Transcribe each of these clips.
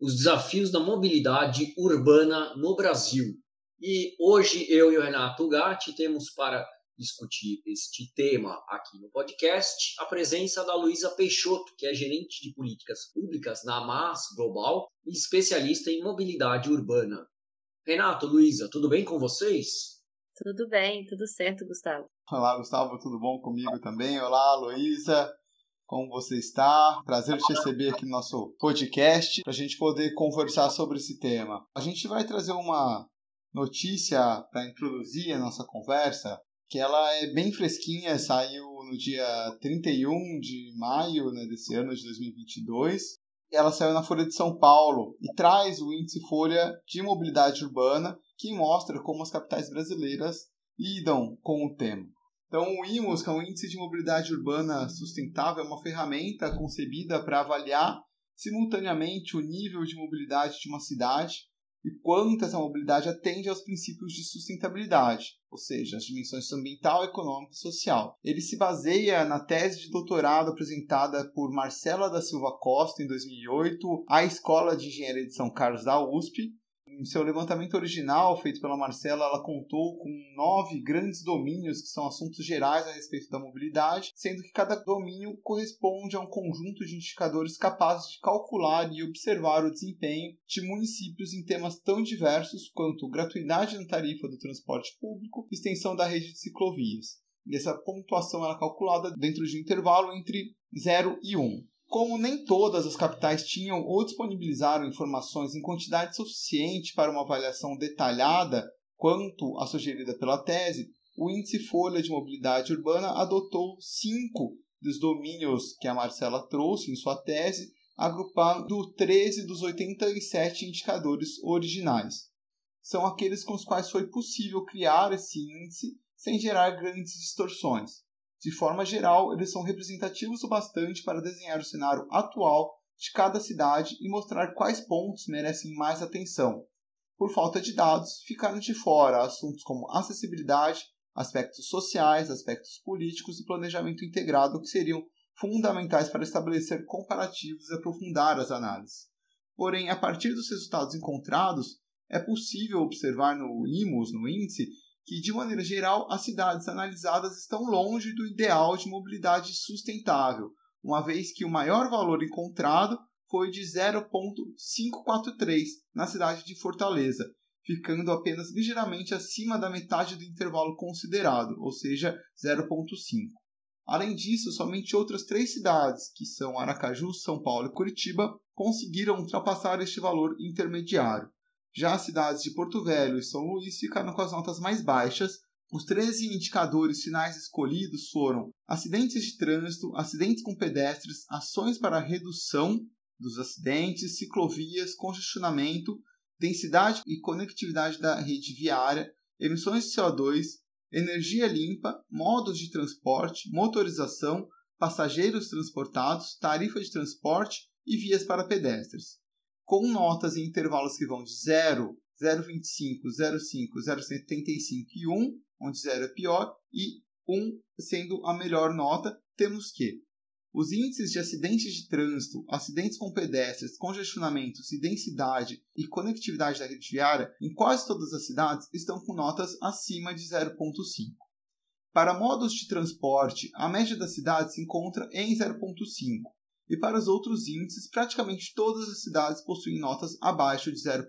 os desafios da mobilidade urbana no Brasil. E hoje eu e o Renato Gatti temos para discutir este tema aqui no podcast a presença da Luísa Peixoto, que é gerente de políticas públicas na AMAS Global e especialista em mobilidade urbana. Renato, Luísa, tudo bem com vocês? Tudo bem, tudo certo, Gustavo. Olá, Gustavo, tudo bom comigo também? Olá, Luísa. Como você está? Prazer te receber aqui no nosso podcast para a gente poder conversar sobre esse tema. A gente vai trazer uma notícia para introduzir a nossa conversa, que ela é bem fresquinha, saiu no dia 31 de maio né, desse ano de 2022. Ela saiu na Folha de São Paulo e traz o índice Folha de Mobilidade Urbana, que mostra como as capitais brasileiras lidam com o tema. Então, o IMOS, que é o Índice de Mobilidade Urbana Sustentável, é uma ferramenta concebida para avaliar simultaneamente o nível de mobilidade de uma cidade e quanto essa mobilidade atende aos princípios de sustentabilidade, ou seja, as dimensões ambiental, econômica e social. Ele se baseia na tese de doutorado apresentada por Marcela da Silva Costa em 2008 à Escola de Engenharia de São Carlos da USP em seu levantamento original, feito pela Marcela, ela contou com nove grandes domínios que são assuntos gerais a respeito da mobilidade, sendo que cada domínio corresponde a um conjunto de indicadores capazes de calcular e observar o desempenho de municípios em temas tão diversos quanto gratuidade na tarifa do transporte público extensão da rede de ciclovias. E essa pontuação era calculada dentro de um intervalo entre 0 e 1. Como nem todas as capitais tinham ou disponibilizaram informações em quantidade suficiente para uma avaliação detalhada quanto a sugerida pela tese, o Índice Folha de Mobilidade Urbana adotou cinco dos domínios que a Marcela trouxe em sua tese, agrupando 13 dos 87 indicadores originais. São aqueles com os quais foi possível criar esse índice sem gerar grandes distorções. De forma geral, eles são representativos o bastante para desenhar o cenário atual de cada cidade e mostrar quais pontos merecem mais atenção. Por falta de dados, ficaram de fora assuntos como acessibilidade, aspectos sociais, aspectos políticos e planejamento integrado que seriam fundamentais para estabelecer comparativos e aprofundar as análises. Porém, a partir dos resultados encontrados, é possível observar no IMOS, no índice, que, de maneira geral, as cidades analisadas estão longe do ideal de mobilidade sustentável, uma vez que o maior valor encontrado foi de 0,543 na cidade de Fortaleza, ficando apenas ligeiramente acima da metade do intervalo considerado, ou seja, 0,5. Além disso, somente outras três cidades, que são Aracaju, São Paulo e Curitiba, conseguiram ultrapassar este valor intermediário. Já as cidades de Porto Velho e São Luís ficaram com as notas mais baixas. Os 13 indicadores finais escolhidos foram acidentes de trânsito, acidentes com pedestres, ações para redução dos acidentes, ciclovias, congestionamento, densidade e conectividade da rede viária, emissões de CO2, energia limpa, modos de transporte, motorização, passageiros transportados, tarifa de transporte e vias para pedestres com notas em intervalos que vão de 0, 0,25, 0,5, 0,75 e 1, onde 0 é pior, e 1 sendo a melhor nota, temos que os índices de acidentes de trânsito, acidentes com pedestres, congestionamentos densidade e conectividade da rede viária em quase todas as cidades estão com notas acima de 0,5. Para modos de transporte, a média da cidade se encontra em 0,5 e para os outros índices, praticamente todas as cidades possuem notas abaixo de 0,5.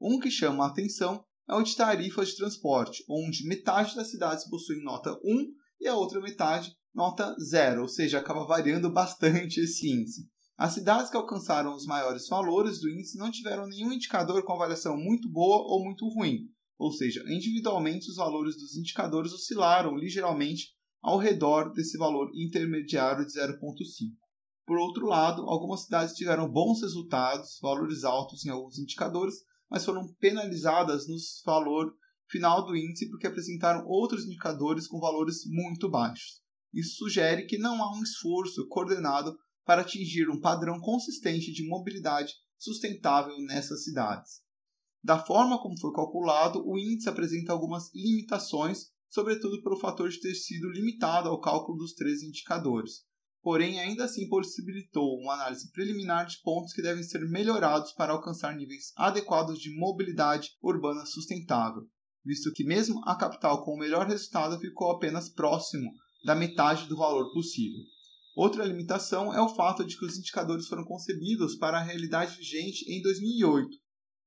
Um que chama a atenção é o de tarifas de transporte, onde metade das cidades possuem nota 1 e a outra metade nota 0, ou seja, acaba variando bastante esse índice. As cidades que alcançaram os maiores valores do índice não tiveram nenhum indicador com avaliação muito boa ou muito ruim, ou seja, individualmente os valores dos indicadores oscilaram ligeiramente ao redor desse valor intermediário de 0,5. Por outro lado, algumas cidades tiveram bons resultados, valores altos em alguns indicadores, mas foram penalizadas no valor final do índice porque apresentaram outros indicadores com valores muito baixos. Isso sugere que não há um esforço coordenado para atingir um padrão consistente de mobilidade sustentável nessas cidades. Da forma como foi calculado, o índice apresenta algumas limitações, sobretudo pelo fator de ter sido limitado ao cálculo dos três indicadores. Porém, ainda assim possibilitou uma análise preliminar de pontos que devem ser melhorados para alcançar níveis adequados de mobilidade urbana sustentável, visto que mesmo a capital com o melhor resultado ficou apenas próximo da metade do valor possível. Outra limitação é o fato de que os indicadores foram concebidos para a realidade vigente em 2008,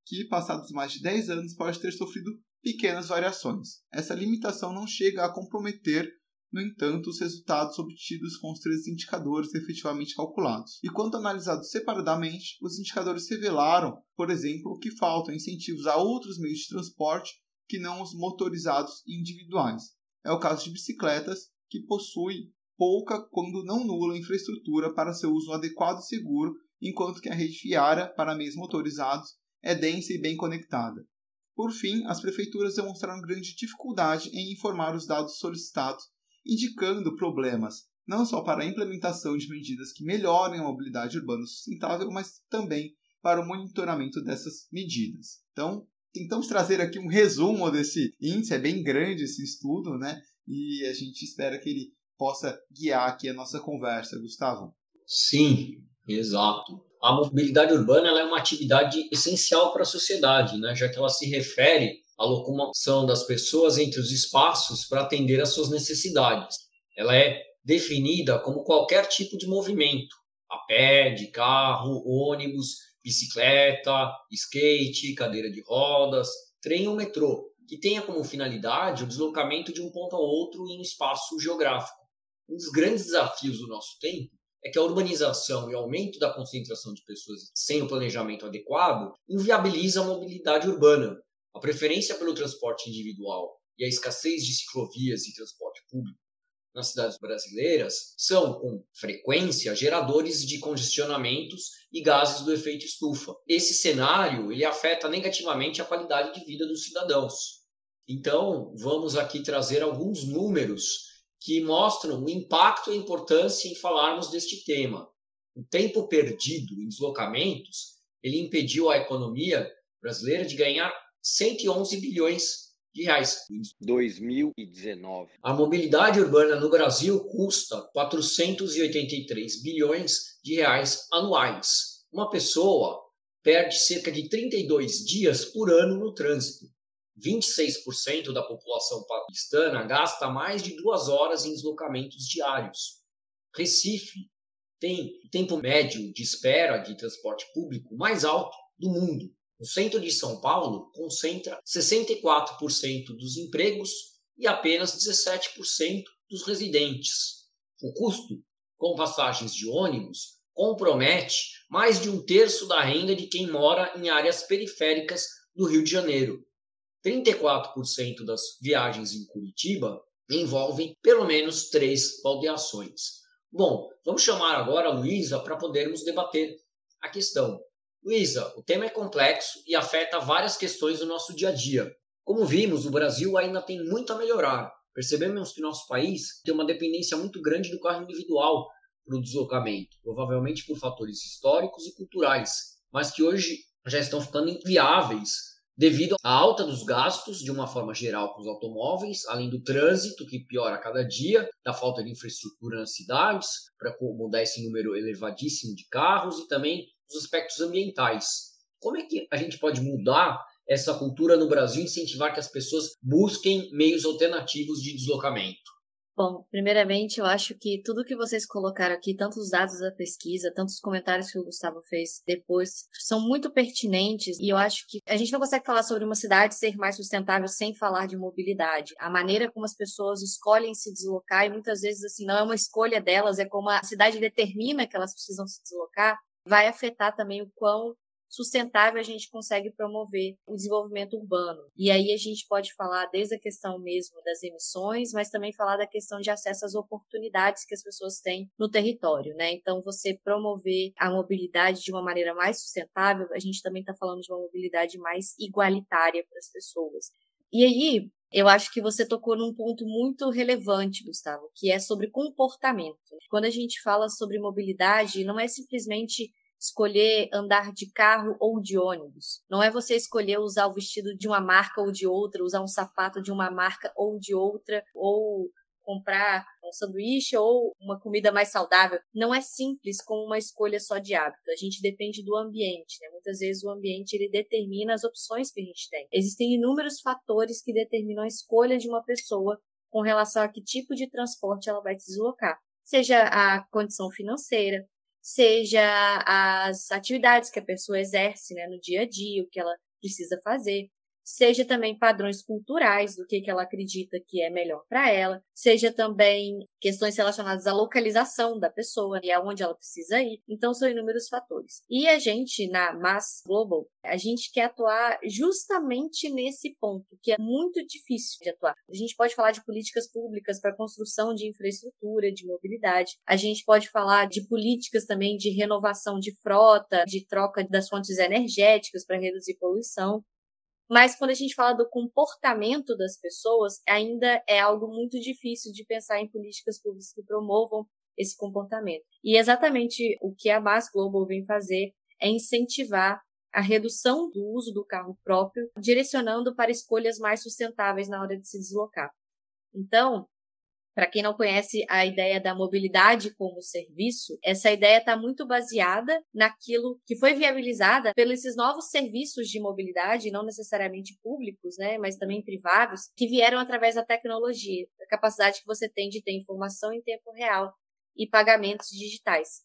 que, passados mais de 10 anos, pode ter sofrido pequenas variações. Essa limitação não chega a comprometer, no entanto, os resultados obtidos com os três indicadores efetivamente calculados. E quando analisados separadamente, os indicadores revelaram, por exemplo, que faltam incentivos a outros meios de transporte que não os motorizados individuais. É o caso de bicicletas, que possuem pouca, quando não nula, infraestrutura para seu uso adequado e seguro, enquanto que a rede viária para meios motorizados é densa e bem conectada. Por fim, as prefeituras demonstraram grande dificuldade em informar os dados solicitados, indicando problemas não só para a implementação de medidas que melhorem a mobilidade urbana sustentável, mas também para o monitoramento dessas medidas. Então, tentamos trazer aqui um resumo desse índice, é bem grande esse estudo, né? E a gente espera que ele possa guiar aqui a nossa conversa, Gustavo. Sim, exato a mobilidade urbana é uma atividade essencial para a sociedade, né? já que ela se refere à locomoção das pessoas entre os espaços para atender às suas necessidades. Ela é definida como qualquer tipo de movimento, a pé, de carro, ônibus, bicicleta, skate, cadeira de rodas, trem ou metrô, que tenha como finalidade o deslocamento de um ponto ao outro em um espaço geográfico. Um dos grandes desafios do nosso tempo é que a urbanização e o aumento da concentração de pessoas sem o planejamento adequado inviabiliza a mobilidade urbana. A preferência pelo transporte individual e a escassez de ciclovias e transporte público nas cidades brasileiras são, com frequência, geradores de congestionamentos e gases do efeito estufa. Esse cenário ele afeta negativamente a qualidade de vida dos cidadãos. Então, vamos aqui trazer alguns números que mostram o impacto e a importância em falarmos deste tema. O tempo perdido em deslocamentos, ele impediu a economia brasileira de ganhar 111 bilhões de reais. 2019. A mobilidade urbana no Brasil custa 483 bilhões de reais anuais. Uma pessoa perde cerca de 32 dias por ano no trânsito. 26% da população paulistana gasta mais de duas horas em deslocamentos diários. Recife tem o tempo médio de espera de transporte público mais alto do mundo. O centro de São Paulo concentra 64% dos empregos e apenas 17% dos residentes. O custo com passagens de ônibus compromete mais de um terço da renda de quem mora em áreas periféricas do Rio de Janeiro. 34% das viagens em Curitiba envolvem pelo menos três baldeações. Bom, vamos chamar agora a Luísa para podermos debater a questão. Luísa, o tema é complexo e afeta várias questões do nosso dia a dia. Como vimos, o Brasil ainda tem muito a melhorar. Percebemos que nosso país tem uma dependência muito grande do carro individual para o deslocamento, provavelmente por fatores históricos e culturais, mas que hoje já estão ficando inviáveis devido à alta dos gastos, de uma forma geral, com os automóveis, além do trânsito, que piora a cada dia, da falta de infraestrutura nas cidades, para acomodar esse número elevadíssimo de carros, e também os aspectos ambientais. Como é que a gente pode mudar essa cultura no Brasil, incentivar que as pessoas busquem meios alternativos de deslocamento? Bom, primeiramente, eu acho que tudo que vocês colocaram aqui, tanto os dados da pesquisa, tanto os comentários que o Gustavo fez depois, são muito pertinentes e eu acho que a gente não consegue falar sobre uma cidade ser mais sustentável sem falar de mobilidade. A maneira como as pessoas escolhem se deslocar e muitas vezes assim não é uma escolha delas, é como a cidade determina que elas precisam se deslocar, vai afetar também o quão sustentável a gente consegue promover o desenvolvimento urbano. E aí a gente pode falar desde a questão mesmo das emissões, mas também falar da questão de acesso às oportunidades que as pessoas têm no território, né? Então, você promover a mobilidade de uma maneira mais sustentável, a gente também está falando de uma mobilidade mais igualitária para as pessoas. E aí, eu acho que você tocou num ponto muito relevante, Gustavo, que é sobre comportamento. Quando a gente fala sobre mobilidade, não é simplesmente escolher andar de carro ou de ônibus. Não é você escolher usar o vestido de uma marca ou de outra, usar um sapato de uma marca ou de outra, ou comprar um sanduíche ou uma comida mais saudável. Não é simples como uma escolha só de hábito. A gente depende do ambiente, né? Muitas vezes o ambiente ele determina as opções que a gente tem. Existem inúmeros fatores que determinam a escolha de uma pessoa com relação a que tipo de transporte ela vai se deslocar. Seja a condição financeira, seja as atividades que a pessoa exerce né, no dia a dia, o que ela precisa fazer, seja também padrões culturais do que, que ela acredita que é melhor para ela, seja também questões relacionadas à localização da pessoa e aonde ela precisa ir. Então, são inúmeros fatores. E a gente, na Mass Global, a gente quer atuar justamente nesse ponto, que é muito difícil de atuar. A gente pode falar de políticas públicas para construção de infraestrutura, de mobilidade. A gente pode falar de políticas também de renovação de frota, de troca das fontes energéticas para reduzir poluição. Mas quando a gente fala do comportamento das pessoas, ainda é algo muito difícil de pensar em políticas públicas que promovam esse comportamento. E exatamente o que a Mass Global vem fazer é incentivar a redução do uso do carro próprio, direcionando para escolhas mais sustentáveis na hora de se deslocar. Então, para quem não conhece a ideia da mobilidade como serviço, essa ideia está muito baseada naquilo que foi viabilizada pelos esses novos serviços de mobilidade, não necessariamente públicos, né, mas também privados, que vieram através da tecnologia, da capacidade que você tem de ter informação em tempo real e pagamentos digitais.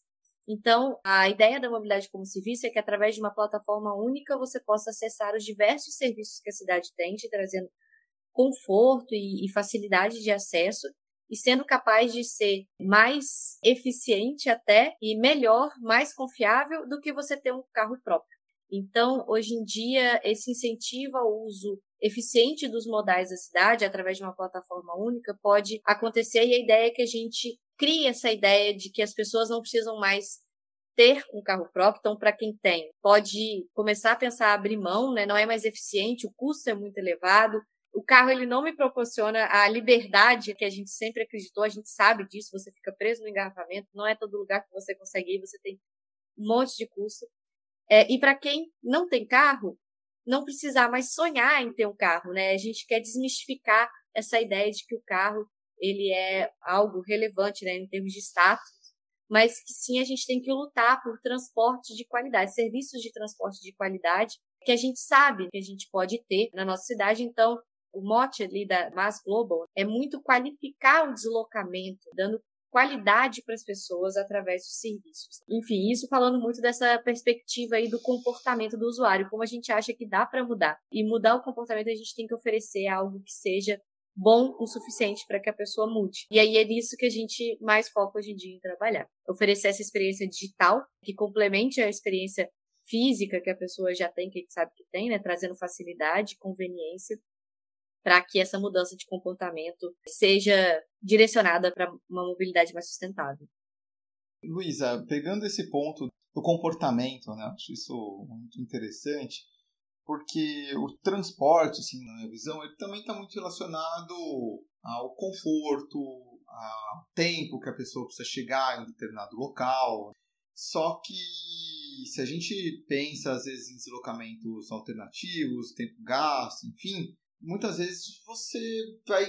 Então, a ideia da mobilidade como serviço é que através de uma plataforma única você possa acessar os diversos serviços que a cidade tem, te trazendo conforto e, e facilidade de acesso e sendo capaz de ser mais eficiente até e melhor, mais confiável do que você ter um carro próprio. Então, hoje em dia, esse incentivo ao uso eficiente dos modais da cidade através de uma plataforma única pode acontecer e a ideia é que a gente crie essa ideia de que as pessoas não precisam mais ter um carro próprio, então para quem tem, pode começar a pensar abrir mão, né? Não é mais eficiente, o custo é muito elevado, o carro ele não me proporciona a liberdade que a gente sempre acreditou, a gente sabe disso, você fica preso no engarrafamento, não é todo lugar que você consegue ir, você tem um monte de custo. É, e para quem não tem carro, não precisar mais sonhar em ter um carro, né? A gente quer desmistificar essa ideia de que o carro ele é algo relevante, né, em termos de status, mas que sim a gente tem que lutar por transporte de qualidade, serviços de transporte de qualidade que a gente sabe que a gente pode ter na nossa cidade. Então, o mote ali da Mass Global é muito qualificar o deslocamento, dando qualidade para as pessoas através dos serviços. Enfim, isso falando muito dessa perspectiva aí do comportamento do usuário, como a gente acha que dá para mudar. E mudar o comportamento a gente tem que oferecer algo que seja bom o suficiente para que a pessoa mude. E aí é nisso que a gente mais foca hoje em dia em trabalhar. Oferecer essa experiência digital que complemente a experiência física que a pessoa já tem, que a gente sabe que tem, né, trazendo facilidade, conveniência para que essa mudança de comportamento seja direcionada para uma mobilidade mais sustentável. Luísa, pegando esse ponto do comportamento, né, acho isso muito interessante, porque o transporte, assim, na minha visão, ele também está muito relacionado ao conforto, ao tempo que a pessoa precisa chegar em um determinado local. Só que se a gente pensa, às vezes, em deslocamentos alternativos, tempo gasto, enfim, muitas vezes você vai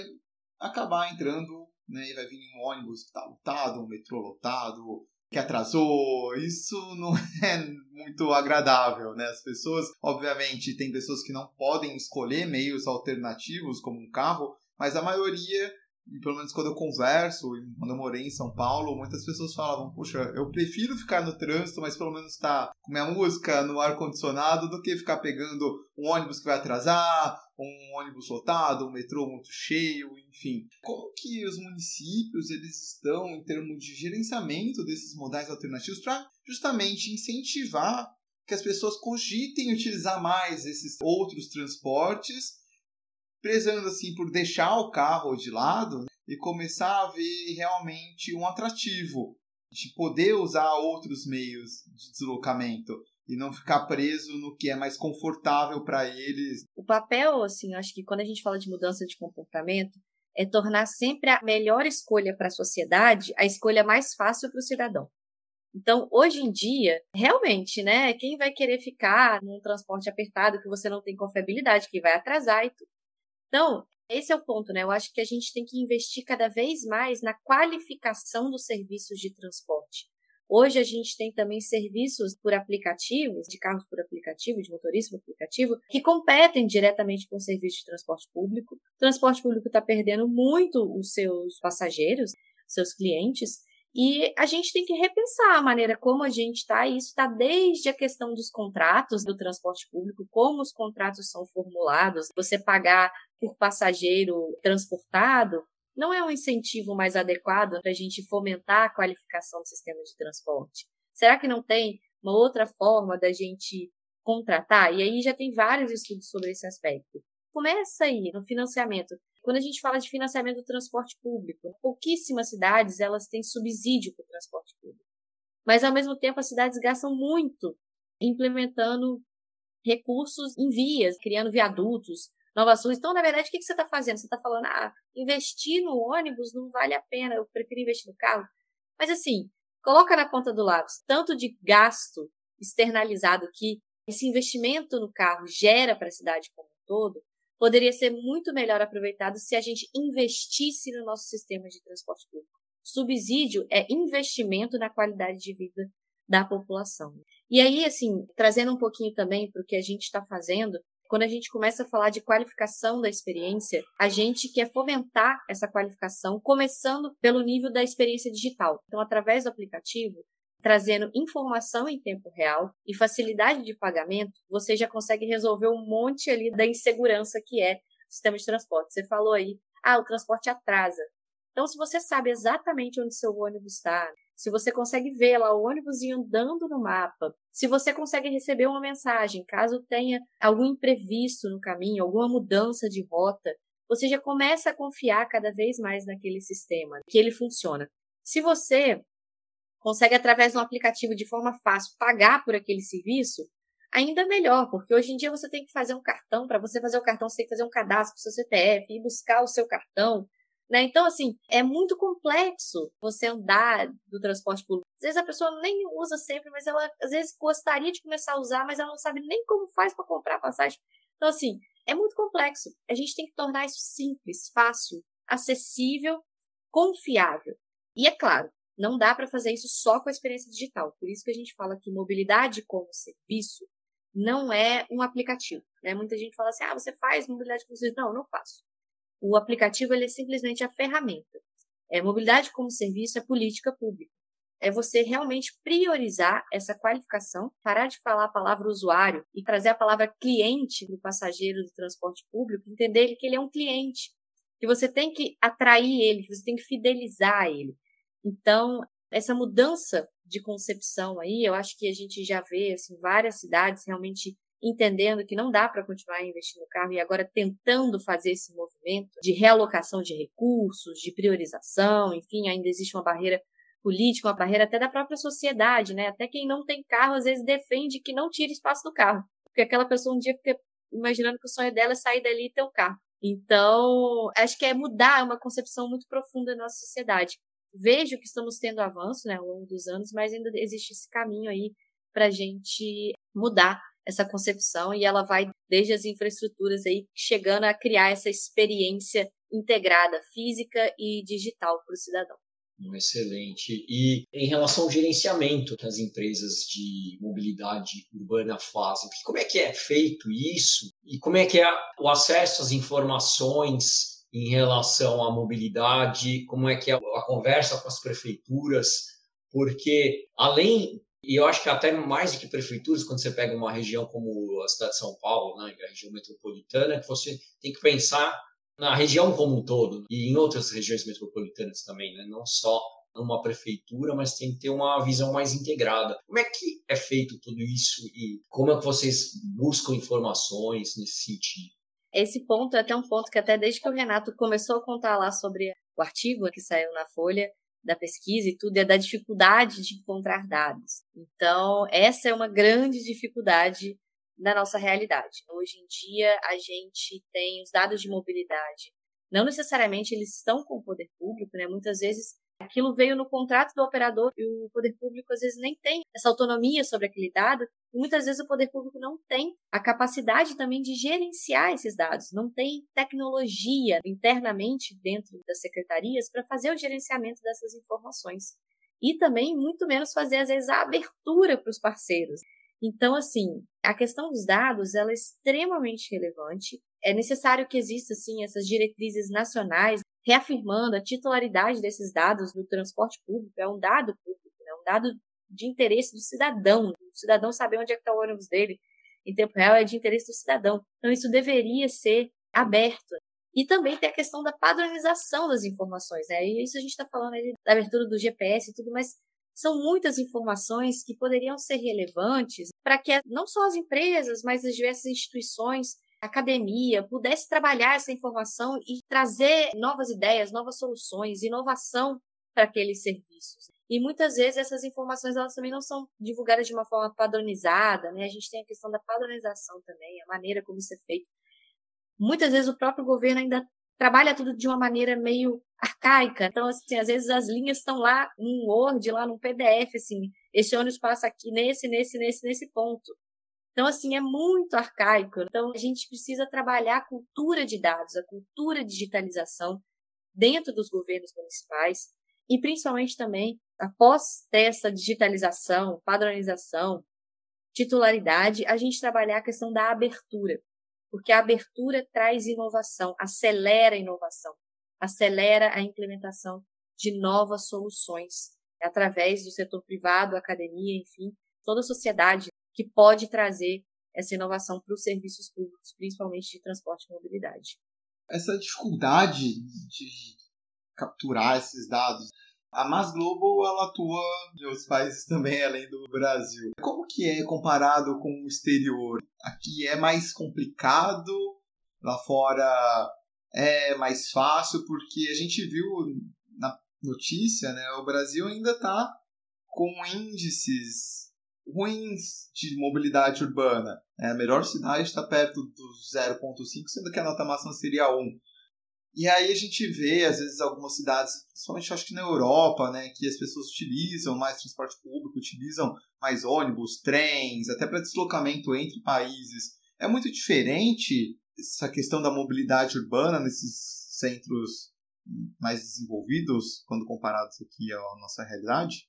acabar entrando, né, e vai vir um ônibus que está lotado, um metrô lotado, que atrasou, isso não é muito agradável, né? As pessoas, obviamente, tem pessoas que não podem escolher meios alternativos como um carro, mas a maioria e pelo menos quando eu converso, quando eu morei em São Paulo, muitas pessoas falavam, puxa, eu prefiro ficar no trânsito, mas pelo menos tá com minha música no ar-condicionado, do que ficar pegando um ônibus que vai atrasar, um ônibus lotado, um metrô muito cheio, enfim. Como que os municípios eles estão em termos de gerenciamento desses modais alternativos para justamente incentivar que as pessoas cogitem utilizar mais esses outros transportes, prezando assim por deixar o carro de lado e começar a ver realmente um atrativo de poder usar outros meios de deslocamento e não ficar preso no que é mais confortável para eles. O papel, assim, acho que quando a gente fala de mudança de comportamento, é tornar sempre a melhor escolha para a sociedade a escolha mais fácil para o cidadão. Então, hoje em dia, realmente, né, quem vai querer ficar num transporte apertado que você não tem confiabilidade, que vai atrasar e tudo. Então, esse é o ponto, né? Eu acho que a gente tem que investir cada vez mais na qualificação dos serviços de transporte. Hoje a gente tem também serviços por aplicativos, de carros por aplicativo, de motorista por aplicativo, que competem diretamente com o serviço de transporte público. O transporte público está perdendo muito os seus passageiros, seus clientes, e a gente tem que repensar a maneira como a gente está, e isso está desde a questão dos contratos do transporte público, como os contratos são formulados, você pagar por passageiro transportado, não é um incentivo mais adequado para a gente fomentar a qualificação do sistema de transporte? Será que não tem uma outra forma da gente contratar? E aí já tem vários estudos sobre esse aspecto. Começa aí no financiamento. Quando a gente fala de financiamento do transporte público, pouquíssimas cidades elas têm subsídio para o transporte público. Mas ao mesmo tempo as cidades gastam muito implementando recursos em vias, criando viadutos, Nova Sul. Então, na verdade, o que, você está fazendo? Você está falando, ah, investir no ônibus não vale a pena, eu prefiro investir no carro. Mas assim, coloca na ponta do lápis tanto de gasto externalizado que esse investimento no carro gera para a cidade como um todo, poderia ser muito melhor aproveitado se a gente investisse no nosso sistema de transporte público. Subsídio é investimento na qualidade de vida da população. E aí, assim, trazendo um pouquinho também para o que a gente está fazendo, quando a gente começa a falar de qualificação da experiência, a gente quer fomentar essa qualificação, começando pelo nível da experiência digital. Então, através do aplicativo, trazendo informação em tempo real e facilidade de pagamento, você já consegue resolver um monte ali da insegurança que é o sistema de transporte. Você falou aí, ah, o transporte atrasa. Então, se você sabe exatamente onde seu ônibus está, se você consegue ver lá o ônibus andando no mapa, se você consegue receber uma mensagem, caso tenha algum imprevisto no caminho, alguma mudança de rota, você já começa a confiar cada vez mais naquele sistema, que ele funciona. Se você consegue, através de um aplicativo de forma fácil, pagar por aquele serviço, ainda melhor, porque hoje em dia você tem que fazer um cartão, para você fazer o cartão, você tem que fazer um cadastro para o seu CPF, ir buscar o seu cartão, né? Então, assim, é muito complexo você andar do transporte público. Às vezes a pessoa nem usa sempre, mas ela às vezes gostaria de começar a usar, mas ela não sabe nem como faz para comprar passagem. Então, assim, é muito complexo. A gente tem que tornar isso simples, fácil, acessível, confiável. E é claro, não dá para fazer isso só com a experiência digital. Por isso que a gente fala que mobilidade como serviço não é um aplicativo. Né? Muita gente fala assim: ah, você faz mobilidade como serviço. Não, não faço. O aplicativo ele é simplesmente a ferramenta. É, mobilidade como serviço é política pública. É você realmente priorizar essa qualificação, parar de falar a palavra usuário e trazer a palavra cliente do passageiro do transporte público, entender que ele é um cliente, que você tem que atrair ele, que você tem que fidelizar ele. Então, essa mudança de concepção aí, eu acho que a gente já vê assim, várias cidades realmente entendendo que não dá para continuar investindo no carro e agora tentando fazer esse movimento de realocação de recursos, de priorização, enfim, ainda existe uma barreira política, uma barreira até da própria sociedade, né? Até quem não tem carro às vezes defende que não tire espaço do carro, porque aquela pessoa um dia fica imaginando que o sonho dela é sair dali e ter um carro. Então, acho que é mudar uma concepção muito profunda na nossa sociedade. Vejo que estamos tendo avanço né, ao longo dos anos, mas ainda existe esse caminho aí para a gente mudar essa concepção e ela vai desde as infraestruturas aí chegando a criar essa experiência integrada física e digital para o cidadão. Excelente. E em relação ao gerenciamento que as empresas de mobilidade urbana fazem, como é que é feito isso? E como é que é o acesso às informações em relação à mobilidade? Como é que é a conversa com as prefeituras? Porque além e eu acho que até mais do que prefeituras, quando você pega uma região como a cidade de São Paulo, né, a região metropolitana, que você tem que pensar na região como um todo e em outras regiões metropolitanas também, né, não só numa prefeitura, mas tem que ter uma visão mais integrada. Como é que é feito tudo isso e como é que vocês buscam informações nesse sentido? Esse ponto é até um ponto que até desde que o Renato começou a contar lá sobre o artigo que saiu na Folha, da pesquisa e tudo, é da dificuldade de encontrar dados. Então, essa é uma grande dificuldade da nossa realidade. Hoje em dia, a gente tem os dados de mobilidade. Não necessariamente eles estão com o poder público, né? Muitas vezes aquilo veio no contrato do operador e o poder público às vezes nem tem essa autonomia sobre aquele dado. E muitas vezes o poder público não tem a capacidade também de gerenciar esses dados, não tem tecnologia internamente dentro das secretarias para fazer o gerenciamento dessas informações. E também, muito menos, fazer, às vezes, a abertura para os parceiros. Então, assim, a questão dos dados ela é extremamente relevante. É necessário que exista, assim, essas diretrizes nacionais reafirmando a titularidade desses dados do transporte público. É um dado público, é um dado de interesse do cidadão. O cidadão saber onde é que está o ônibus dele em tempo real é de interesse do cidadão. Então, isso deveria ser aberto. E também tem a questão da padronização das informações. Né? E isso a gente está falando aí da abertura do GPS e tudo, mas são muitas informações que poderiam ser relevantes para que não só as empresas, mas as diversas instituições, academia, pudesse trabalhar essa informação e trazer novas ideias, novas soluções, inovação para aqueles serviços. E muitas vezes essas informações elas também não são divulgadas de uma forma padronizada, né? A gente tem a questão da padronização também, a maneira como isso é feito. Muitas vezes o próprio governo ainda trabalha tudo de uma maneira meio arcaica. Então, assim, às vezes as linhas estão lá num Word, lá num PDF, assim, esse ônibus passa aqui nesse, nesse, nesse, nesse ponto. Então, assim, é muito arcaico. Então, a gente precisa trabalhar a cultura de dados, a cultura de digitalização dentro dos governos municipais e principalmente também após ter essa digitalização, padronização, titularidade, a gente trabalhar a questão da abertura, porque a abertura traz inovação, acelera a inovação, acelera a implementação de novas soluções através do setor privado, academia, enfim, toda a sociedade que pode trazer essa inovação para os serviços públicos, principalmente de transporte e mobilidade. Essa dificuldade de capturar esses dados a Mas Global ela atua em outros países também, além do Brasil. Como que é comparado com o exterior? Aqui é mais complicado, lá fora é mais fácil, porque a gente viu na notícia, né, o Brasil ainda está com índices ruins de mobilidade urbana. É, a melhor cidade está perto do 0,5, sendo que a nota máxima seria 1. E aí a gente vê, às vezes, algumas cidades, principalmente acho que na Europa, né, que as pessoas utilizam mais transporte público, utilizam mais ônibus, trens, até para deslocamento entre países. É muito diferente essa questão da mobilidade urbana nesses centros mais desenvolvidos, quando comparados aqui à nossa realidade?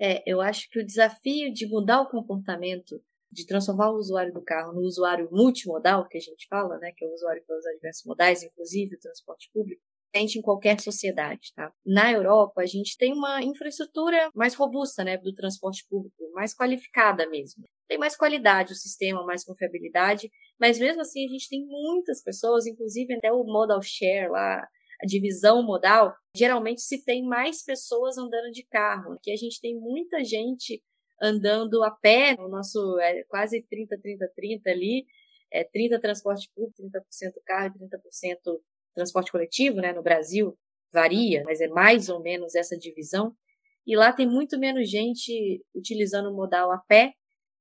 É, eu acho que o desafio de mudar o comportamento de transformar o usuário do carro no usuário multimodal, que a gente fala, né, que é o usuário que usa diversos modais, inclusive o transporte público, em qualquer sociedade, tá? Na Europa, a gente tem uma infraestrutura mais robusta, né, do transporte público, mais qualificada mesmo. Tem mais qualidade o sistema, mais confiabilidade, mas mesmo assim a gente tem muitas pessoas, inclusive até o modal share lá, a divisão modal, geralmente se tem mais pessoas andando de carro, que a gente tem muita gente andando a pé, o nosso é quase 30, 30, 30 ali, é 30 transporte público, 30% carro e 30% transporte coletivo, né, no Brasil, varia, mas é mais ou menos essa divisão. E lá tem muito menos gente utilizando o modal a pé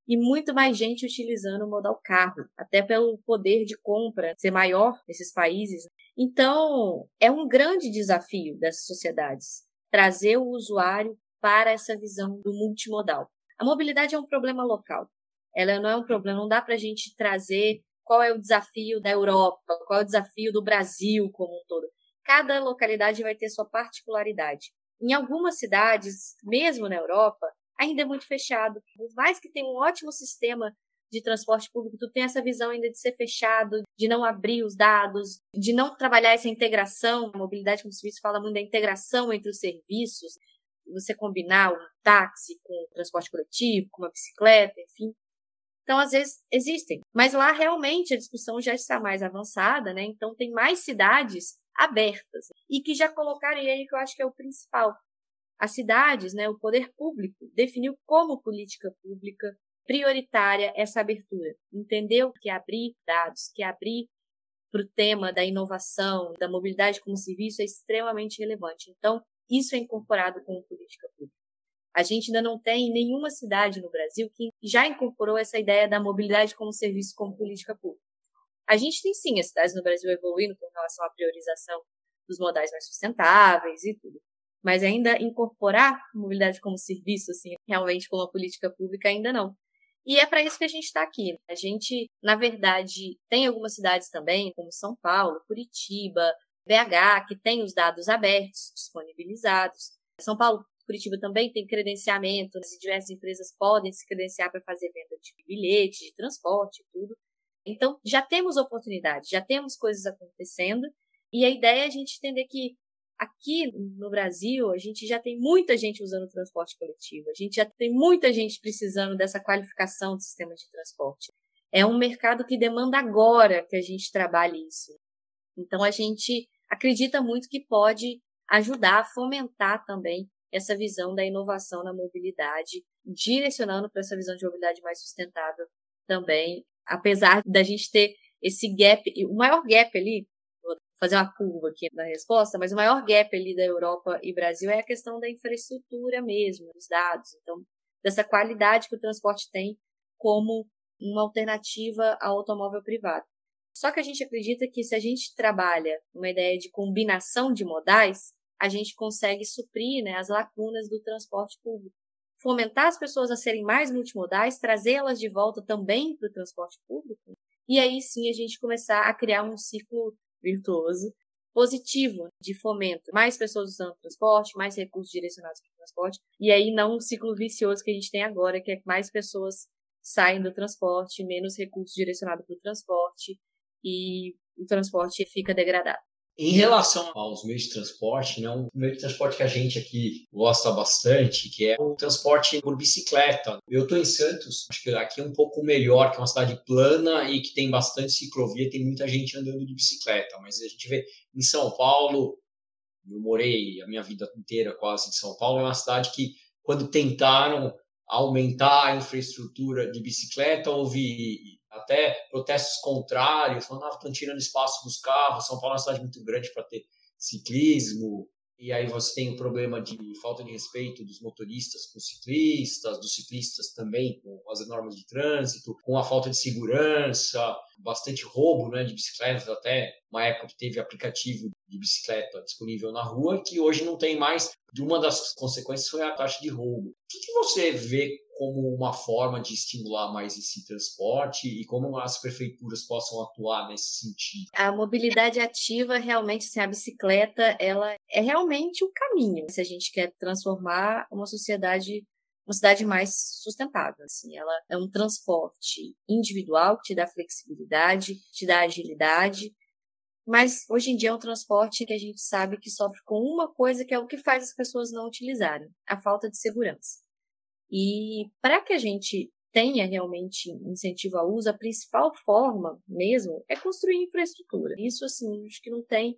e muito mais gente utilizando o modal carro, até pelo poder de compra ser maior nesses países. Então, é um grande desafio dessas sociedades trazer o usuário para essa visão do multimodal. A mobilidade é um problema local. Ela não é um problema, não dá para a gente trazer qual é o desafio da Europa, qual é o desafio do Brasil como um todo. Cada localidade vai ter sua particularidade. Em algumas cidades, mesmo na Europa, ainda é muito fechado. Por mais que tenha um ótimo sistema de transporte público, tu tem essa visão ainda de ser fechado, de não abrir os dados, de não trabalhar essa integração. A mobilidade como serviço fala muito da integração entre os serviços você combinar um táxi com um transporte coletivo, com uma bicicleta, enfim. Então, às vezes, existem. Mas lá, realmente, a discussão já está mais avançada, né? Então, tem mais cidades abertas. E que já colocaram, e aí que eu acho que é o principal, As cidades, né, o poder público, definiu como política pública prioritária essa abertura. Entendeu que abrir dados, que abrir para o tema da inovação, da mobilidade como serviço é extremamente relevante. Então, isso é incorporado como política pública. A gente ainda não tem nenhuma cidade no Brasil que já incorporou essa ideia da mobilidade como serviço como política pública. A gente tem sim as cidades no Brasil evoluindo com relação à priorização dos modais mais sustentáveis e tudo. Mas ainda incorporar mobilidade como serviço, assim, realmente como uma política pública, ainda não. E é para isso que a gente está aqui. A gente, na verdade, tem algumas cidades também, como São Paulo, Curitiba, BH, que tem os dados abertos, disponibilizados. São Paulo Curitiba também tem credenciamento, e diversas empresas podem se credenciar para fazer venda de bilhete, de transporte e tudo. Então, já temos oportunidades, já temos coisas acontecendo, e a ideia é a gente entender que aqui no Brasil, a gente já tem muita gente usando transporte coletivo, a gente já tem muita gente precisando dessa qualificação do sistema de transporte. É um mercado que demanda agora que a gente trabalhe isso. Então, a gente acredita muito que pode ajudar a fomentar também essa visão da inovação na mobilidade, direcionando para essa visão de mobilidade mais sustentável também, apesar da gente ter esse gap, o maior gap ali, fazer uma curva aqui na resposta, mas o maior gap ali da Europa e Brasil é a questão da infraestrutura mesmo, dos dados, então, dessa qualidade que o transporte tem como uma alternativa ao automóvel privado. Só que a gente acredita que se a gente trabalha uma ideia de combinação de modais, a gente consegue suprir né, as lacunas do transporte público. Fomentar as pessoas a serem mais multimodais, trazê-las de volta também para o transporte público, e aí sim a gente começar a criar um ciclo virtuoso positivo de fomento. Mais pessoas usando transporte, mais recursos direcionados para o transporte, e aí não um ciclo vicioso que a gente tem agora, que é mais pessoas saem do transporte, menos recursos direcionados para o transporte, e o transporte fica degradado. Em relação aos meios de transporte, né, um meio de transporte que a gente aqui gosta bastante, que é o transporte por bicicleta. Eu estou em Santos, acho que aqui é um pouco melhor, que é uma cidade plana e que tem bastante ciclovia, tem muita gente andando de bicicleta. Mas a gente vê em São Paulo, eu morei a minha vida inteira quase em São Paulo, é uma cidade que, quando tentaram aumentar a infraestrutura de bicicleta, houve até protestos contrários, falando que ah, estão tirando espaço dos carros, São Paulo é uma cidade muito grande para ter ciclismo, e aí você tem o problema de falta de respeito dos motoristas com os ciclistas, dos ciclistas também com as normas de trânsito, com a falta de segurança, bastante roubo né, de bicicletas, até uma época que teve aplicativo de bicicleta disponível na rua, que hoje não tem mais. Uma das consequências foi a taxa de roubo. O que você vê como uma forma de estimular mais esse transporte e como as prefeituras possam atuar nesse sentido? A mobilidade ativa, realmente, assim, a bicicleta, ela é realmente o caminho se a gente quer transformar uma sociedade uma cidade mais sustentável. Assim, ela é um transporte individual que te dá flexibilidade, te dá agilidade, mas hoje em dia é um transporte que a gente sabe que sofre com uma coisa que é o que faz as pessoas não utilizarem, a falta de segurança. E para que a gente tenha realmente incentivo ao uso, a principal forma mesmo é construir infraestrutura. Isso, assim, acho que não tem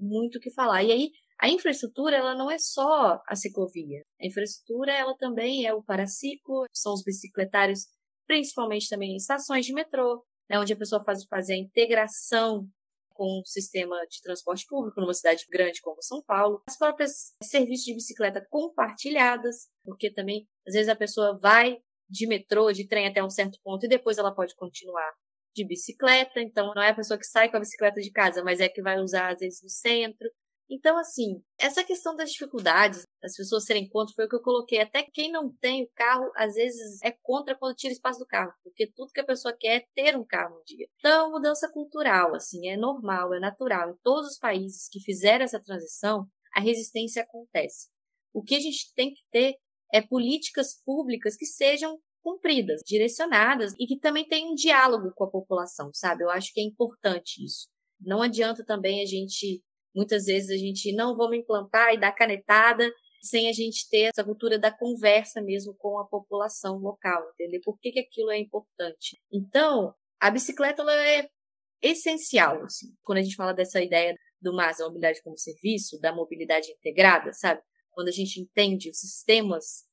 muito o que falar. E aí, a infraestrutura, ela não é só a ciclovia. A infraestrutura, ela também é o paraciclo, são os bicicletários, principalmente também em estações de metrô, né, onde a pessoa faz fazer a integração com o sistema de transporte público numa cidade grande como São Paulo, as próprias serviços de bicicleta compartilhadas, porque também às vezes a pessoa vai de metrô, de trem até um certo ponto e depois ela pode continuar de bicicleta, então não é a pessoa que sai com a bicicleta de casa, mas é que vai usar às vezes no centro. Então, assim, essa questão das dificuldades, das pessoas serem contra, foi o que eu coloquei. Até quem não tem o carro, às vezes é contra quando tira espaço do carro, porque tudo que a pessoa quer é ter um carro um dia. Então, mudança cultural, assim, é normal, é natural. Em todos os países que fizeram essa transição, a resistência acontece. O que a gente tem que ter é políticas públicas que sejam cumpridas, direcionadas e que também tenham um diálogo com a população, sabe? Eu acho que é importante isso. Não adianta também a gente Muitas vezes a gente não vamos implantar e dar canetada sem a gente ter essa cultura da conversa mesmo com a população local, entender por que, que aquilo é importante. Então, a bicicleta ela é essencial, assim, quando a gente fala dessa ideia do MAS, a mobilidade como serviço, da mobilidade integrada, sabe? quando a gente entende os sistemas,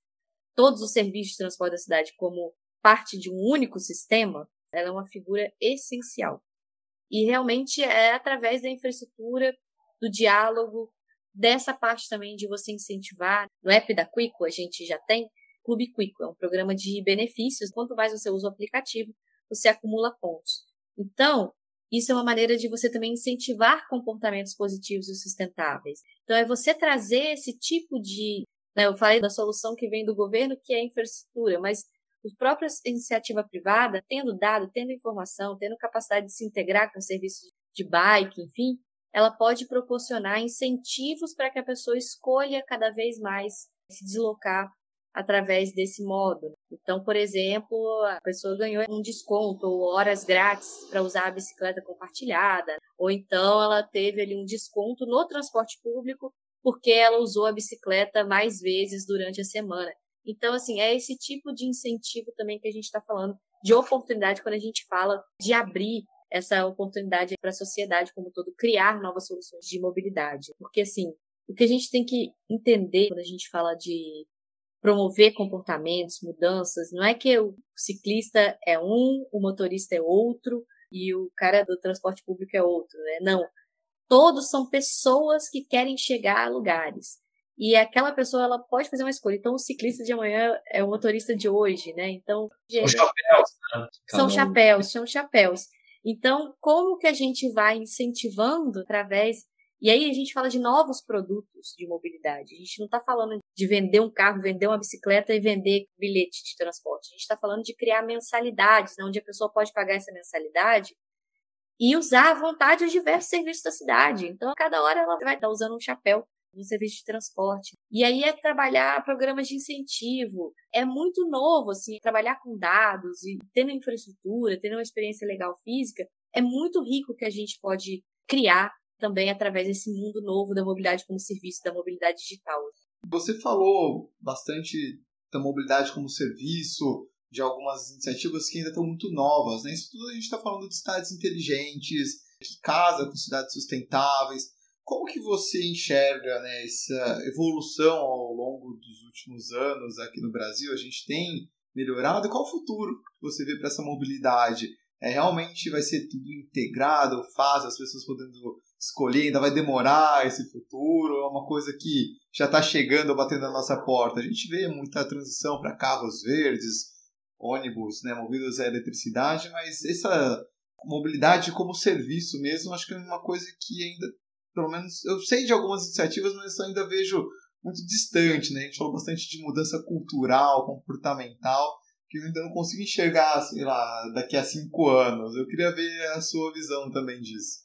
todos os serviços de transporte da cidade como parte de um único sistema, ela é uma figura essencial. E realmente é através da infraestrutura, do diálogo, dessa parte também de você incentivar. No app da Quico, a gente já tem Clube Quico, é um programa de benefícios. Quanto mais você usa o aplicativo, você acumula pontos. Então, isso é uma maneira de você também incentivar comportamentos positivos e sustentáveis. Então, é você trazer esse tipo de. Né, eu falei da solução que vem do governo, que é a infraestrutura, mas a própria iniciativa privada, tendo dado, tendo informação, tendo capacidade de se integrar com serviços de bike, enfim, ela pode proporcionar incentivos para que a pessoa escolha cada vez mais se deslocar através desse modo. Então, por exemplo, a pessoa ganhou um desconto ou horas grátis para usar a bicicleta compartilhada, ou então ela teve ali um desconto no transporte público porque ela usou a bicicleta mais vezes durante a semana. Então, assim, é esse tipo de incentivo também que a gente está falando de oportunidade quando a gente fala de abrir essa oportunidade para a sociedade como um todo, criar novas soluções de mobilidade. Porque, assim, o que a gente tem que entender quando a gente fala de promover comportamentos, mudanças. Não é que o ciclista é um, o motorista é outro e o cara do transporte público é outro, né? Não. Todos são pessoas que querem chegar a lugares. E aquela pessoa ela pode fazer uma escolha. Então, o ciclista de amanhã é o motorista de hoje, né? Então, são chapéus, né? São chapéus, são chapéus. Então, como que a gente vai incentivando através e aí a gente fala de novos produtos de mobilidade. A gente não está falando de vender um carro, vender uma bicicleta e vender bilhete de transporte. A gente está falando de criar mensalidades, né, onde a pessoa pode pagar essa mensalidade e usar à vontade os diversos serviços da cidade. Então, a cada hora ela vai estar usando um chapéu no serviço de transporte. E aí é trabalhar programas de incentivo. É muito novo, assim, trabalhar com dados e tendo infraestrutura, tendo uma experiência legal física, é muito rico que a gente pode criar também através desse mundo novo da mobilidade como serviço, da mobilidade digital. Você falou bastante da mobilidade como serviço, de algumas iniciativas que ainda estão muito novas. Né? Isso tudo a gente está falando de cidades inteligentes, que casa com cidades sustentáveis. Como que você enxerga né, essa evolução ao longo dos últimos anos aqui no Brasil? A gente tem melhorado? E qual o futuro que você vê para essa mobilidade? É, realmente vai ser tudo integrado, fácil, as pessoas podendo escolher, ainda vai demorar esse futuro, é uma coisa que já está chegando, batendo na nossa porta. A gente vê muita transição para carros verdes, ônibus né, movidos a eletricidade, mas essa mobilidade como serviço mesmo, acho que é uma coisa que ainda, pelo menos, eu sei de algumas iniciativas, mas ainda vejo muito distante, né? A gente falou bastante de mudança cultural, comportamental, que eu ainda não consigo enxergar, sei lá, daqui a cinco anos. Eu queria ver a sua visão também disso.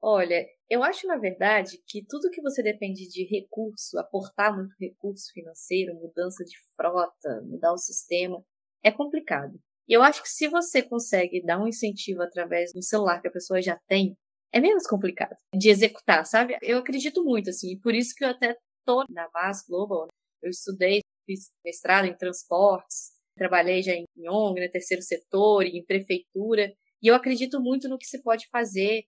Olha, eu acho, na verdade, que tudo que você depende de recurso, aportar muito recurso financeiro, mudança de frota, mudar o sistema, é complicado. E eu acho que se você consegue dar um incentivo através do celular que a pessoa já tem, é menos complicado de executar, sabe? Eu acredito muito, assim, e por isso que eu até tô na VAS Global. Né? Eu estudei, fiz mestrado em transportes, trabalhei já em ONG, no né, terceiro setor, em prefeitura, e eu acredito muito no que se pode fazer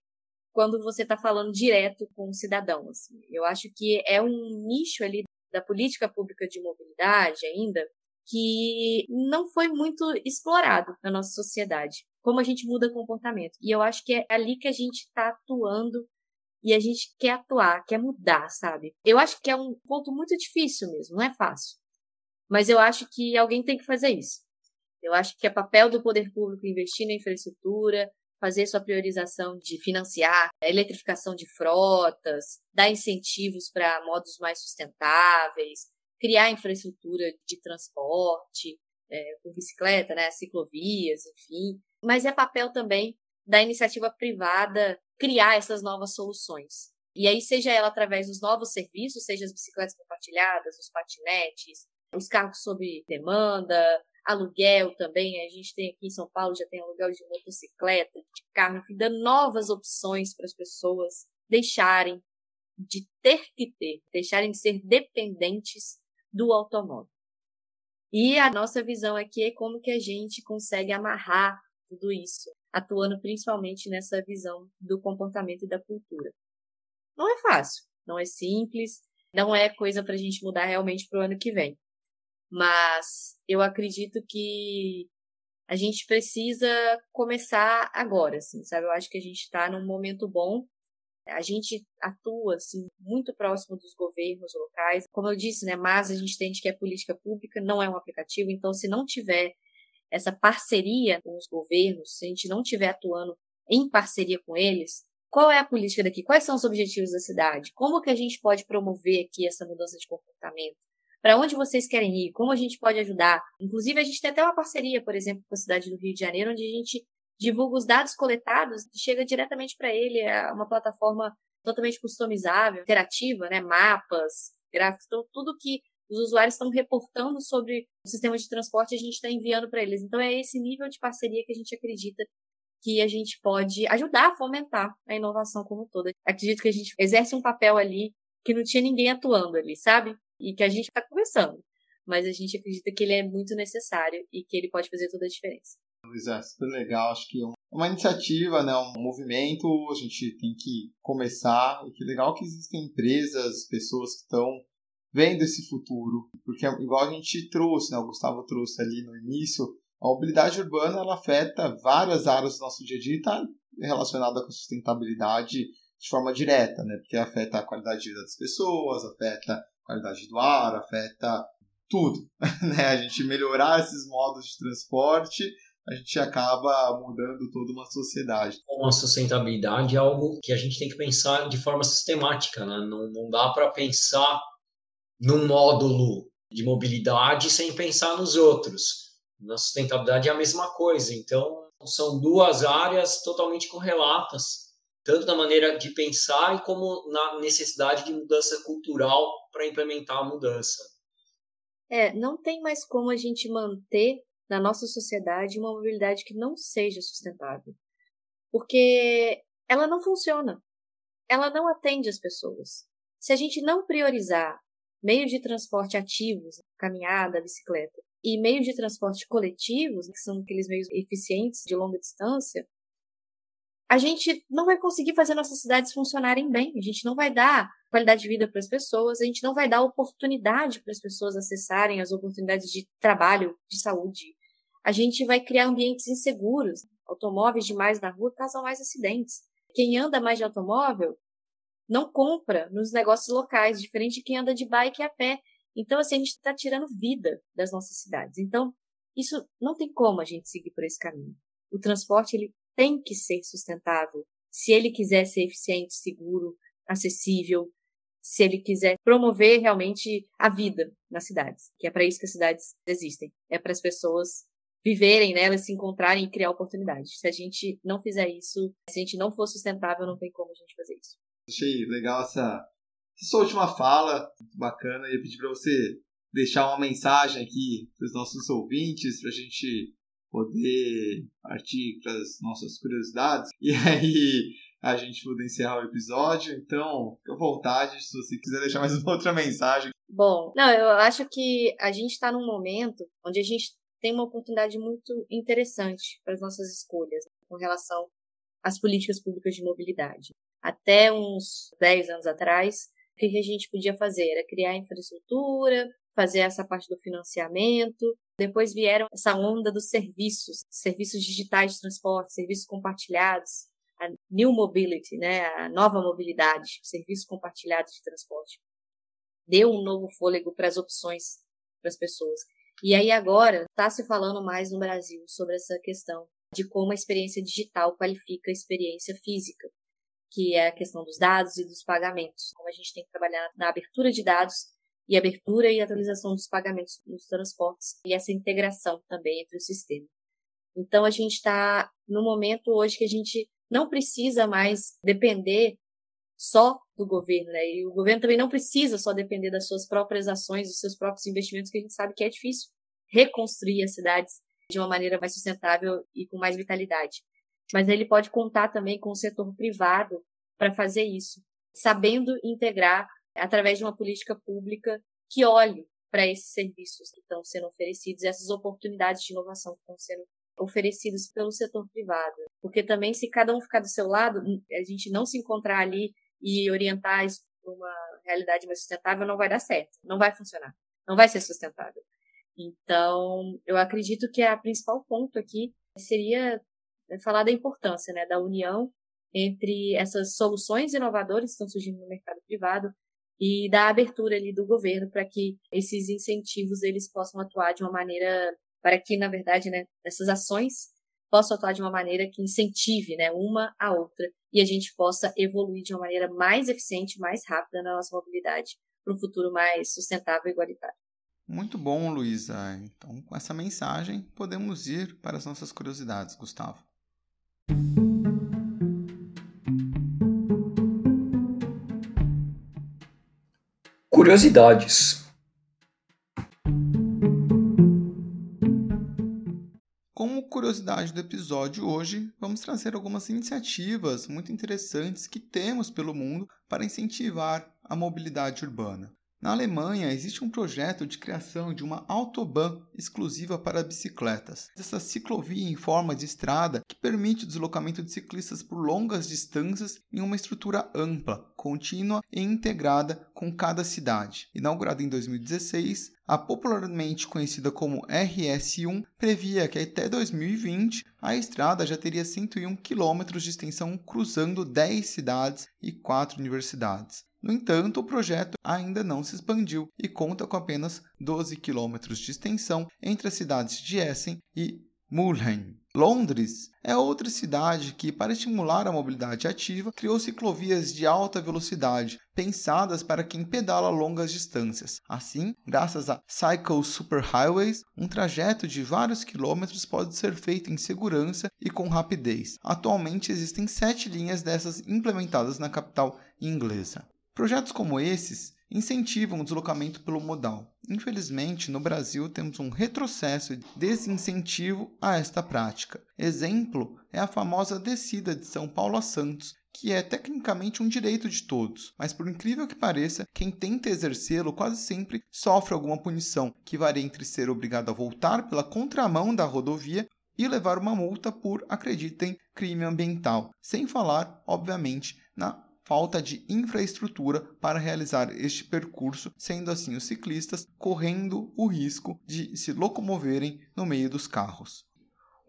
quando você está falando direto com o cidadão. Assim. Eu acho que é um nicho ali da política pública de mobilidade ainda que não foi muito explorado na nossa sociedade. Como a gente muda comportamento. E eu acho que é ali que a gente está atuando e a gente quer atuar, quer mudar, sabe? Eu acho que é um ponto muito difícil mesmo, não é fácil. Mas eu acho que alguém tem que fazer isso. Eu acho que é papel do poder público investir na infraestrutura, fazer sua priorização de financiar a eletrificação de frotas, dar incentivos para modos mais sustentáveis, criar infraestrutura de transporte, é, com bicicleta, né, ciclovias, enfim. Mas é papel também da iniciativa privada criar essas novas soluções. E aí, seja ela através dos novos serviços, seja as bicicletas compartilhadas, os patinetes, os carros sob demanda, aluguel também. A gente tem aqui em São Paulo, já tem aluguel de motocicleta, de carro, enfim, dando novas opções para as pessoas deixarem de ter que ter, deixarem de ser dependentes do automóvel. E a nossa visão aqui é como que a gente consegue amarrar tudo isso, atuando principalmente nessa visão do comportamento e da cultura. Não é fácil, não é simples, não é coisa para a gente mudar realmente para o ano que vem. Mas eu acredito que a gente precisa começar agora, assim, sabe? Eu acho que a gente está num momento bom. A gente atua, assim, muito próximo dos governos locais. Como eu disse, né? Mas a gente entende que é política pública, não é um aplicativo. Então, se não tiver essa parceria com os governos, se a gente não estiver atuando em parceria com eles, qual é a política daqui? Quais são os objetivos da cidade? Como que a gente pode promover aqui essa mudança de comportamento? Para onde vocês querem ir? Como a gente pode ajudar? Inclusive, a gente tem até uma parceria, por exemplo, com a cidade do Rio de Janeiro, onde a gente divulga os dados coletados e chega diretamente para ele, é uma plataforma totalmente customizável, interativa, né? mapas, gráficos, então, tudo que os usuários estão reportando sobre o sistema de transporte a gente está enviando para eles. Então, é esse nível de parceria que a gente acredita que a gente pode ajudar a fomentar a inovação como toda. Acredito que a gente exerce um papel ali que não tinha ninguém atuando ali, sabe? e que a gente está começando. Mas a gente acredita que ele é muito necessário e que ele pode fazer toda a diferença. Luísa, é super legal. Acho que é uma iniciativa, né, um movimento, a gente tem que começar. E que legal que existem empresas, pessoas que estão vendo esse futuro. Porque, igual a gente trouxe, né, o Gustavo trouxe ali no início, a mobilidade urbana ela afeta várias áreas do nosso dia a dia e está relacionada com a sustentabilidade de forma direta, né? Porque afeta a qualidade de vida das pessoas, afeta qualidade do ar, afeta tudo. Né? A gente melhorar esses modos de transporte, a gente acaba mudando toda uma sociedade. A sustentabilidade é algo que a gente tem que pensar de forma sistemática, né? não, não dá para pensar num módulo de mobilidade sem pensar nos outros. Na sustentabilidade é a mesma coisa, então são duas áreas totalmente correlatas tanto na maneira de pensar e como na necessidade de mudança cultural para implementar a mudança. É, não tem mais como a gente manter na nossa sociedade uma mobilidade que não seja sustentável. Porque ela não funciona. Ela não atende as pessoas. Se a gente não priorizar meios de transporte ativos, caminhada, bicicleta, e meios de transporte coletivos, que são aqueles meios eficientes de longa distância, a gente não vai conseguir fazer nossas cidades funcionarem bem, a gente não vai dar qualidade de vida para as pessoas, a gente não vai dar oportunidade para as pessoas acessarem as oportunidades de trabalho, de saúde. A gente vai criar ambientes inseguros. Automóveis demais na rua causam mais acidentes. Quem anda mais de automóvel não compra nos negócios locais, diferente de quem anda de bike e a pé. Então, assim, a gente está tirando vida das nossas cidades. Então, isso não tem como a gente seguir por esse caminho. O transporte, ele tem que ser sustentável. Se ele quiser ser eficiente, seguro, acessível, se ele quiser promover realmente a vida nas cidades, que é para isso que as cidades existem. É para as pessoas viverem nelas, se encontrarem e criar oportunidades. Se a gente não fizer isso, se a gente não for sustentável, não tem como a gente fazer isso. Achei legal essa, essa sua última fala, muito bacana. Eu ia pedir para você deixar uma mensagem aqui para os nossos ouvintes, para a gente poder partir para as nossas curiosidades. E aí a gente poder encerrar o episódio. Então, fica à vontade se você quiser deixar mais uma outra mensagem. Bom, não, eu acho que a gente está num momento onde a gente tem uma oportunidade muito interessante para as nossas escolhas com relação às políticas públicas de mobilidade. Até uns 10 anos atrás, o que a gente podia fazer era criar infraestrutura, fazer essa parte do financiamento. Depois vieram essa onda dos serviços, serviços digitais de transporte, serviços compartilhados, a New Mobility, né, a nova mobilidade, serviços compartilhados de transporte. Deu um novo fôlego para as opções para as pessoas. E aí agora está se falando mais no Brasil sobre essa questão de como a experiência digital qualifica a experiência física, que é a questão dos dados e dos pagamentos. Como a gente tem que trabalhar na abertura de dados e abertura e atualização dos pagamentos nos transportes e essa integração também entre o sistema. Então a gente está no momento hoje que a gente não precisa mais depender só do governo, né? E o governo também não precisa só depender das suas próprias ações, dos seus próprios investimentos, que a gente sabe que é difícil reconstruir as cidades de uma maneira mais sustentável e com mais vitalidade. Mas ele pode contar também com o setor privado para fazer isso, sabendo integrar através de uma política pública que olhe para esses serviços que estão sendo oferecidos, essas oportunidades de inovação que estão sendo oferecidas pelo setor privado. Porque também, se cada um ficar do seu lado, a gente não se encontrar ali e orientar isso para uma realidade mais sustentável, não vai dar certo, não vai funcionar, não vai ser sustentável. Então, eu acredito que a principal ponto aqui seria é, falar da importância né, da união entre essas soluções inovadoras que estão surgindo no mercado privado e da abertura ali do governo para que esses incentivos eles possam atuar de uma maneira para que na verdade né essas ações possam atuar de uma maneira que incentive né uma a outra e a gente possa evoluir de uma maneira mais eficiente mais rápida na nossa mobilidade para um futuro mais sustentável e igualitário. Muito bom Luísa. Então com essa mensagem podemos ir para as nossas curiosidades Gustavo. Curiosidades. Como curiosidade do episódio hoje, vamos trazer algumas iniciativas muito interessantes que temos pelo mundo para incentivar a mobilidade urbana. Na Alemanha, existe um projeto de criação de uma autobahn exclusiva para bicicletas. Essa ciclovia em forma de estrada que permite o deslocamento de ciclistas por longas distâncias em uma estrutura ampla, contínua e integrada com cada cidade. Inaugurada em 2016, a popularmente conhecida como RS1 previa que até 2020 a estrada já teria 101 km de extensão cruzando 10 cidades e 4 universidades. No entanto, o projeto ainda não se expandiu e conta com apenas 12 quilômetros de extensão entre as cidades de Essen e Mulheim. Londres é outra cidade que, para estimular a mobilidade ativa, criou ciclovias de alta velocidade, pensadas para quem pedala longas distâncias. Assim, graças a Cycle Superhighways, um trajeto de vários quilômetros pode ser feito em segurança e com rapidez. Atualmente existem sete linhas dessas implementadas na capital inglesa. Projetos como esses incentivam o deslocamento pelo modal. Infelizmente, no Brasil temos um retrocesso e desincentivo a esta prática. Exemplo é a famosa descida de São Paulo a Santos, que é tecnicamente um direito de todos, mas por incrível que pareça, quem tenta exercê-lo quase sempre sofre alguma punição, que varia entre ser obrigado a voltar pela contramão da rodovia e levar uma multa por, acreditem, crime ambiental, sem falar, obviamente, na falta de infraestrutura para realizar este percurso, sendo assim os ciclistas correndo o risco de se locomoverem no meio dos carros.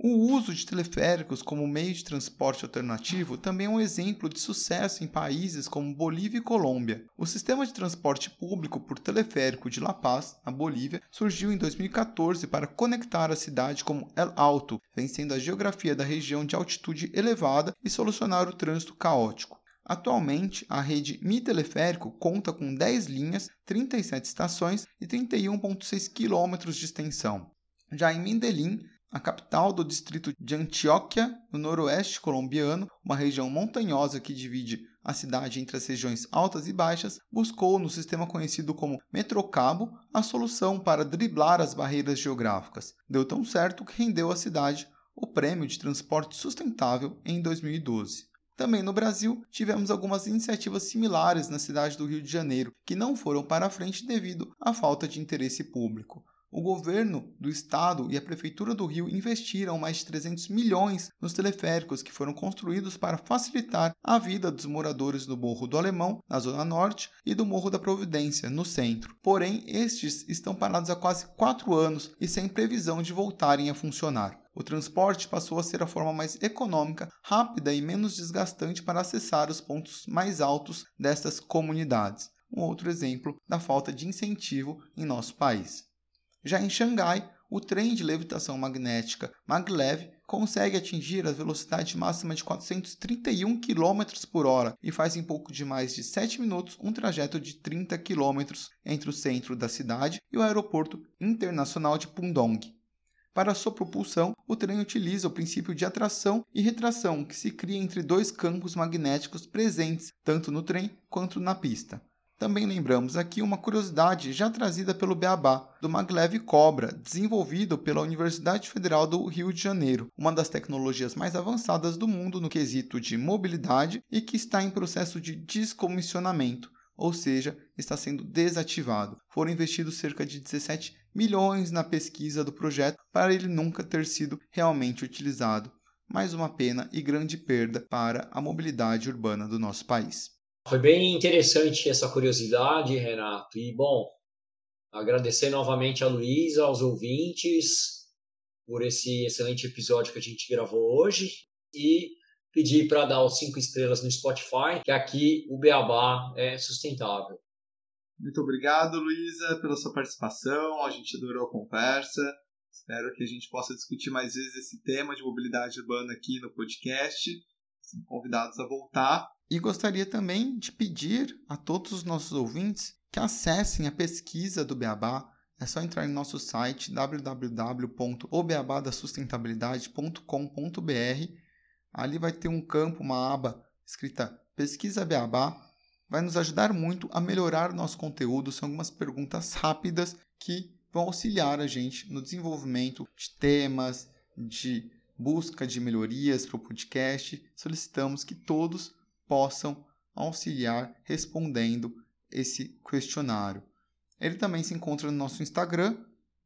O uso de teleféricos como meio de transporte alternativo também é um exemplo de sucesso em países como Bolívia e Colômbia. O sistema de transporte público por teleférico de La Paz, na Bolívia, surgiu em 2014 para conectar a cidade como El Alto, vencendo a geografia da região de altitude elevada e solucionar o trânsito caótico. Atualmente, a rede Mi Teleférico conta com 10 linhas, 37 estações e 31,6 km de extensão. Já em Medellín, a capital do distrito de Antioquia, no noroeste colombiano, uma região montanhosa que divide a cidade entre as regiões altas e baixas, buscou no sistema conhecido como Metrocabo a solução para driblar as barreiras geográficas. Deu tão certo que rendeu à cidade o Prêmio de Transporte Sustentável em 2012. Também no Brasil, tivemos algumas iniciativas similares na cidade do Rio de Janeiro, que não foram para frente devido à falta de interesse público. O governo do estado e a prefeitura do Rio investiram mais de 300 milhões nos teleféricos que foram construídos para facilitar a vida dos moradores do Morro do Alemão, na zona norte, e do Morro da Providência, no centro. Porém, estes estão parados há quase quatro anos e sem previsão de voltarem a funcionar. O transporte passou a ser a forma mais econômica, rápida e menos desgastante para acessar os pontos mais altos destas comunidades. Um outro exemplo da falta de incentivo em nosso país. Já em Xangai, o trem de levitação magnética maglev consegue atingir a velocidade máxima de 431 km por hora e faz em pouco de mais de 7 minutos um trajeto de 30 km entre o centro da cidade e o aeroporto internacional de Pudong. Para sua propulsão, o trem utiliza o princípio de atração e retração que se cria entre dois campos magnéticos presentes tanto no trem quanto na pista. Também lembramos aqui uma curiosidade já trazida pelo Beabá, do maglev Cobra, desenvolvido pela Universidade Federal do Rio de Janeiro, uma das tecnologias mais avançadas do mundo no quesito de mobilidade e que está em processo de descomissionamento, ou seja, está sendo desativado. Foram investidos cerca de 17 milhões na pesquisa do projeto para ele nunca ter sido realmente utilizado. Mais uma pena e grande perda para a mobilidade urbana do nosso país. Foi bem interessante essa curiosidade, Renato. E, bom, agradecer novamente a Luísa, aos ouvintes, por esse excelente episódio que a gente gravou hoje. E pedir para dar os cinco estrelas no Spotify, que aqui o Beabá é sustentável. Muito obrigado, Luísa, pela sua participação. A gente adorou a conversa. Espero que a gente possa discutir mais vezes esse tema de mobilidade urbana aqui no podcast. São convidados a voltar. E gostaria também de pedir a todos os nossos ouvintes que acessem a pesquisa do Beabá. É só entrar em nosso site www.obeabadasustentabilidade.com.br. Ali vai ter um campo, uma aba escrita Pesquisa Beabá. Vai nos ajudar muito a melhorar nosso conteúdo. São algumas perguntas rápidas que vão auxiliar a gente no desenvolvimento de temas, de busca de melhorias para o podcast. Solicitamos que todos possam auxiliar respondendo esse questionário. Ele também se encontra no nosso Instagram,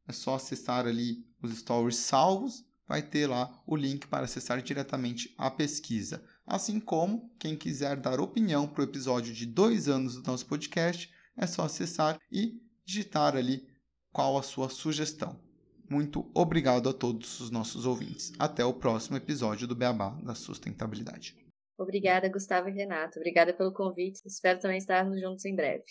é só acessar ali os stories salvos, vai ter lá o link para acessar diretamente a pesquisa. Assim como quem quiser dar opinião para o episódio de dois anos do nosso podcast, é só acessar e digitar ali qual a sua sugestão. Muito obrigado a todos os nossos ouvintes. Até o próximo episódio do Beabá da Sustentabilidade. Obrigada, Gustavo e Renato. Obrigada pelo convite. Espero também estarmos juntos em breve.